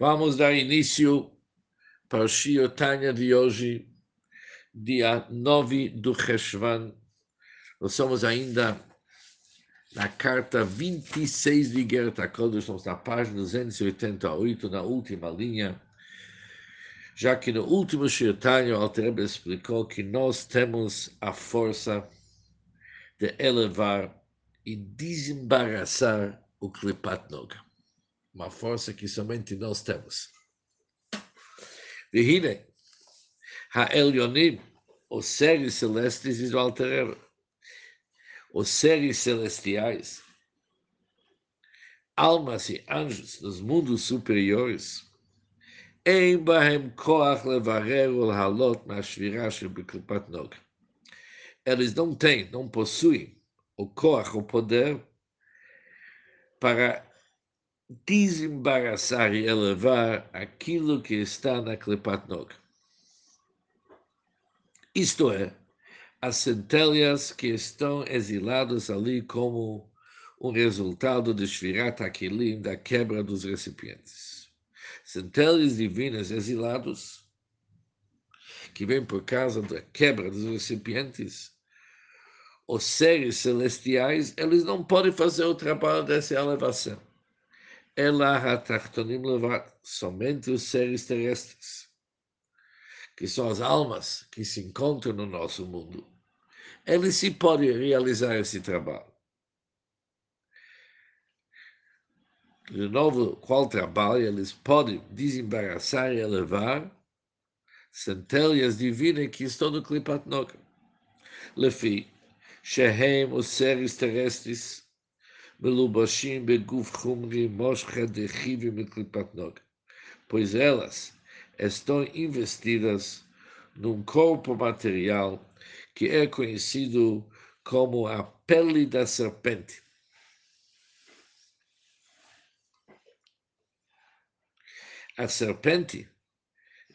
Vamos dar início para o Shiotanya de hoje, dia 9 do Cheshvan. Nós somos ainda na carta 26 de Gerta Kodesh, estamos na página 288, na última linha, já que no último Shiotanya o Alterebe explicou que nós temos a força de elevar e desembaraçar o Klipat Noga uma força que somente nós temos. Vihine, Ha'elyonim, os seres celestes, diz o Alter os seres celestiais, almas e anjos dos mundos superiores, em bahem koach levarer ol halot ma'ashvira shel beklipat nog. Eles não têm, não possuem o koach, o poder, para desembaraçar e elevar aquilo que está na Klipat Nog. Isto é, as centelhas que estão exiladas ali como um resultado de Shvirat Akilim, da quebra dos recipientes. Centelhas divinas exilados, que vêm por causa da quebra dos recipientes, os seres celestiais, eles não podem fazer o trabalho dessa elevação. Ela hatachtonim levat, somente os seres terrestres, que são as almas que se encontram no nosso mundo, eles se podem realizar esse trabalho. De novo, qual trabalho eles podem desembaraçar e elevar centelhas divinas que estão no Klipat Noga. Lefi, Shehem, os seres terrestres, melubashim beguf chumri moscha de mitklipatnog, pois elas estão investidas num corpo material que é conhecido como a pele da serpente. A serpente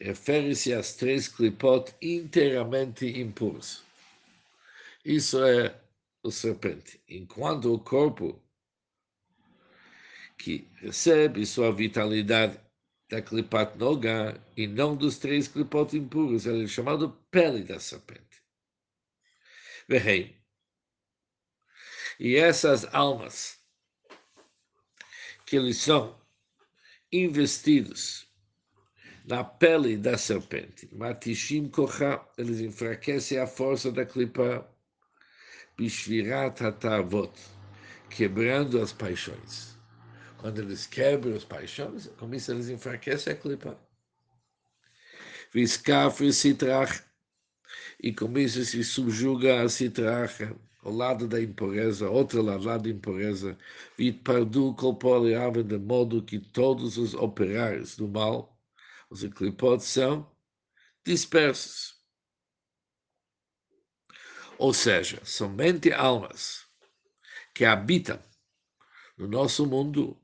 refere-se às três clipot inteiramente impuras. Isso é o serpente. Enquanto o corpo que recebe sua vitalidade da clipat noga e não dos três clipot impuros. Ele é chamado pele da serpente. Verrei. E essas almas que eles são investidos na pele da serpente, matishim kocha, eles enfraquecem a força da clipa, bishvirat hatavot, quebrando as paixões. Quando eles quebram as paixões, com isso eles enfraquecem a clipa. Viscafre citrach, e com isso se subjuga a citrach, ao lado da impureza, outro lado, lado da impureza, vit pardu colporeava de modo que todos os operários do mal, os eclipotes, são dispersos. Ou seja, somente almas que habitam no nosso mundo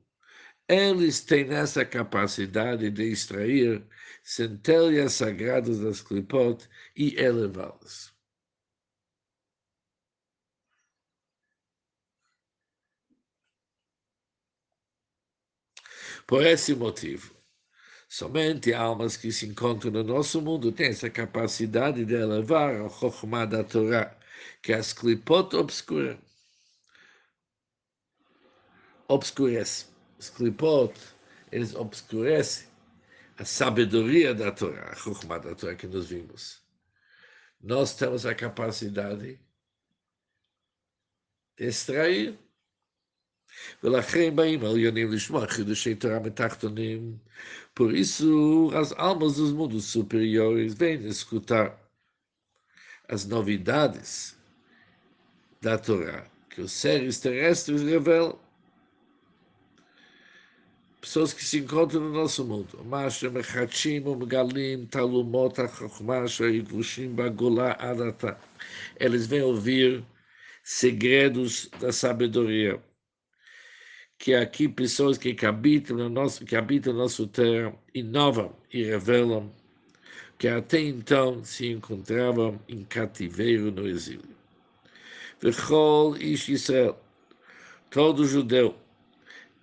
eles têm essa capacidade de extrair centelhas sagradas das clipot e elevá-las. Por esse motivo, somente almas que se encontram no nosso mundo têm essa capacidade de elevar a Chokhmah da Torá, que as clipot. Obscurecem os clipot, eles obscurecem a sabedoria da Torá, a Chokhmah da Torá que nós vimos. Nós temos a capacidade de extrair. Por isso, as almas dos mundos superiores vêm escutar as novidades da Torá que os seres terrestres revelam pessoas que se encontram no nosso mundo. Eles vêm ouvir segredos da sabedoria. Que aqui pessoas que habitam no nosso, que habitam no nosso terra inovam e revelam que até então se encontravam em cativeiro no exílio. Vechol Ish Israel, todo judeu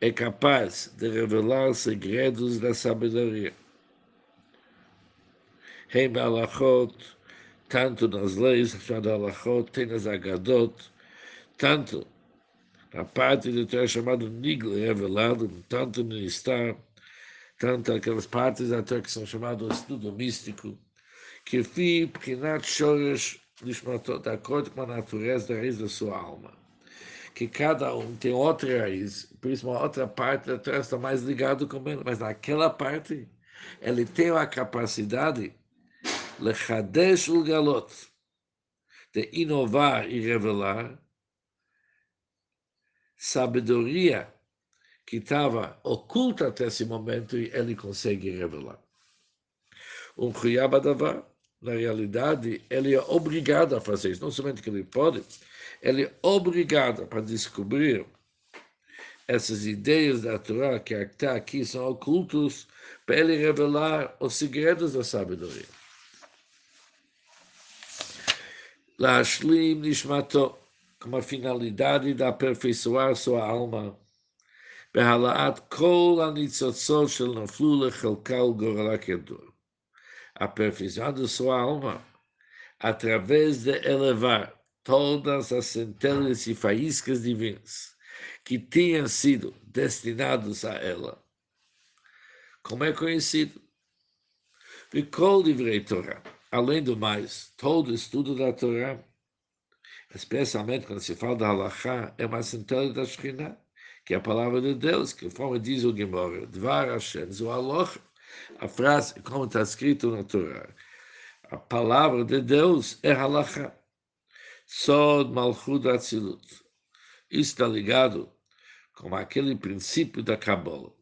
é capaz de revelar segredos da sabedoria. Reim alachot, tanto nas leis, chamado alachot, tem nas agadot, tanto na parte do Torá chamado Nigla, revelado, tanto no Istar, tanto aquelas partes da Torá que são chamadas estudo místico, que fi prinat shoresh de acordo com a natureza da raiz da sua alma. Que cada um tem outra raiz, por isso uma outra parte da Torá está mais ligado com ele, mas naquela parte ele tem a capacidade lechadesh galot, de inovar e revelar sabedoria que estava oculta até esse momento e ele consegue revelar. Um Khuyabadavar, na realidade, ele é obrigado a fazer isso. Não somente que ele pode, ele é obrigado para descobrir essas ideias da Torá que está aqui são ocultos para ele revelar os segredos da sabedoria. Lashlim Nishmato, com a finalidade de aperfeiçoar sua alma בהעלאת כל הניצוצות של נפלו לחלקה ולגורלה כדור. Aperfeiçoando sua alma através de elevar todas as centelhas e faíscas divinas que tinham sido destinados a ela. Como é conhecido? Vicol livrei Torá. Além do mais, todo estudo da Torá, especialmente quando se fala da Halachá, é uma centelha da Shekhinah que é a palavra de Deus, que conforme diz o Gemara, Dvar Hashem, Zoaloch, a frase, como está escrito na Torá, a palavra de Deus é Halacha, só malchud Atzilut. Isso está ligado com aquele princípio da Kabbalah,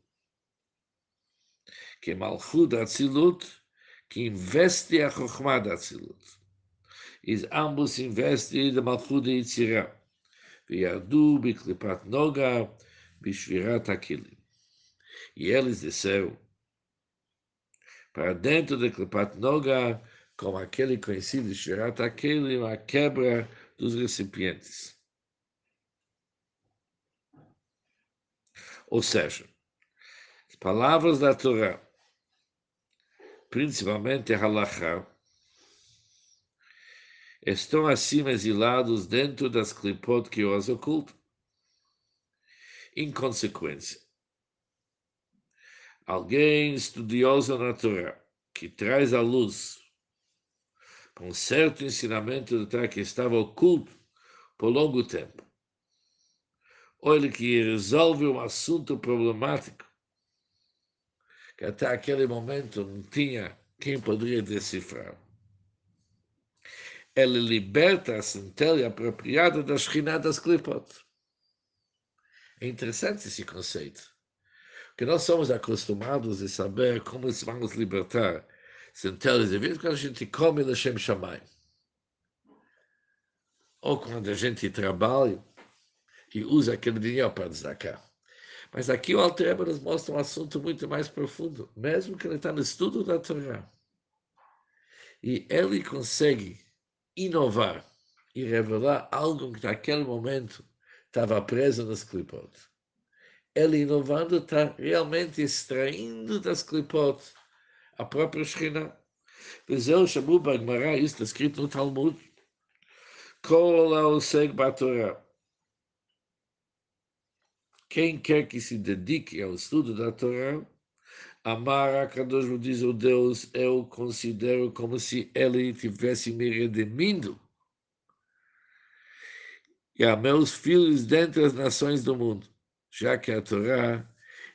que malchud Atzilut, que investe a Chokhmah da Atzilut. E ambos investem de Malchud de Yitzirah. Viadu, Biklipat Noga, Bishvirat Akilim. E eles desceram para dentro de Klipat Noga, como aquele conhecido Bishvirat Akilim, a quebra dos recipientes. Ou seja, as palavras da Torá, principalmente Halachá, estão assim exilados dentro das clipot que os ocultam inconsequência. Alguém estudioso na Torá, que traz à luz um certo ensinamento do Torá que estava oculto por longo tempo, ou ele que resolve um assunto problemático que até aquele momento não tinha quem poderia decifrar. Ele liberta a centelha apropriada das rinadas clipot. É interessante esse conceito, que nós somos acostumados a saber como vamos libertar centelhas de vida quando a gente come Lashem Shammai. Ou quando a gente trabalha e usa aquele dinheiro para destacar. Mas aqui o Altreba nos mostra um assunto muito mais profundo, mesmo que ele está no estudo da Torá. E ele consegue inovar e revelar algo que naquele momento estava preso nas clipot. Ele inovando está realmente extraindo das clipot a própria Shekhinah. Vezeu chamou Bagmará, isso está escrito no Talmud. Kol Oseg Batorá. Quem quer que se dedique ao estudo da Torá, amar quando Kadosh diz o Deus, eu considero como se ele tivesse me redimindo e a meus filhos dentre as nações do mundo, já que a Torá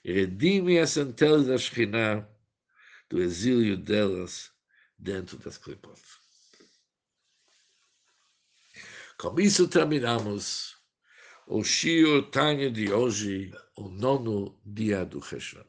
redime as centelhas da Shekhinah do exílio delas dentro das clipot. Com isso terminamos o Shio Tanya de hoje, o nono dia do Heshvan.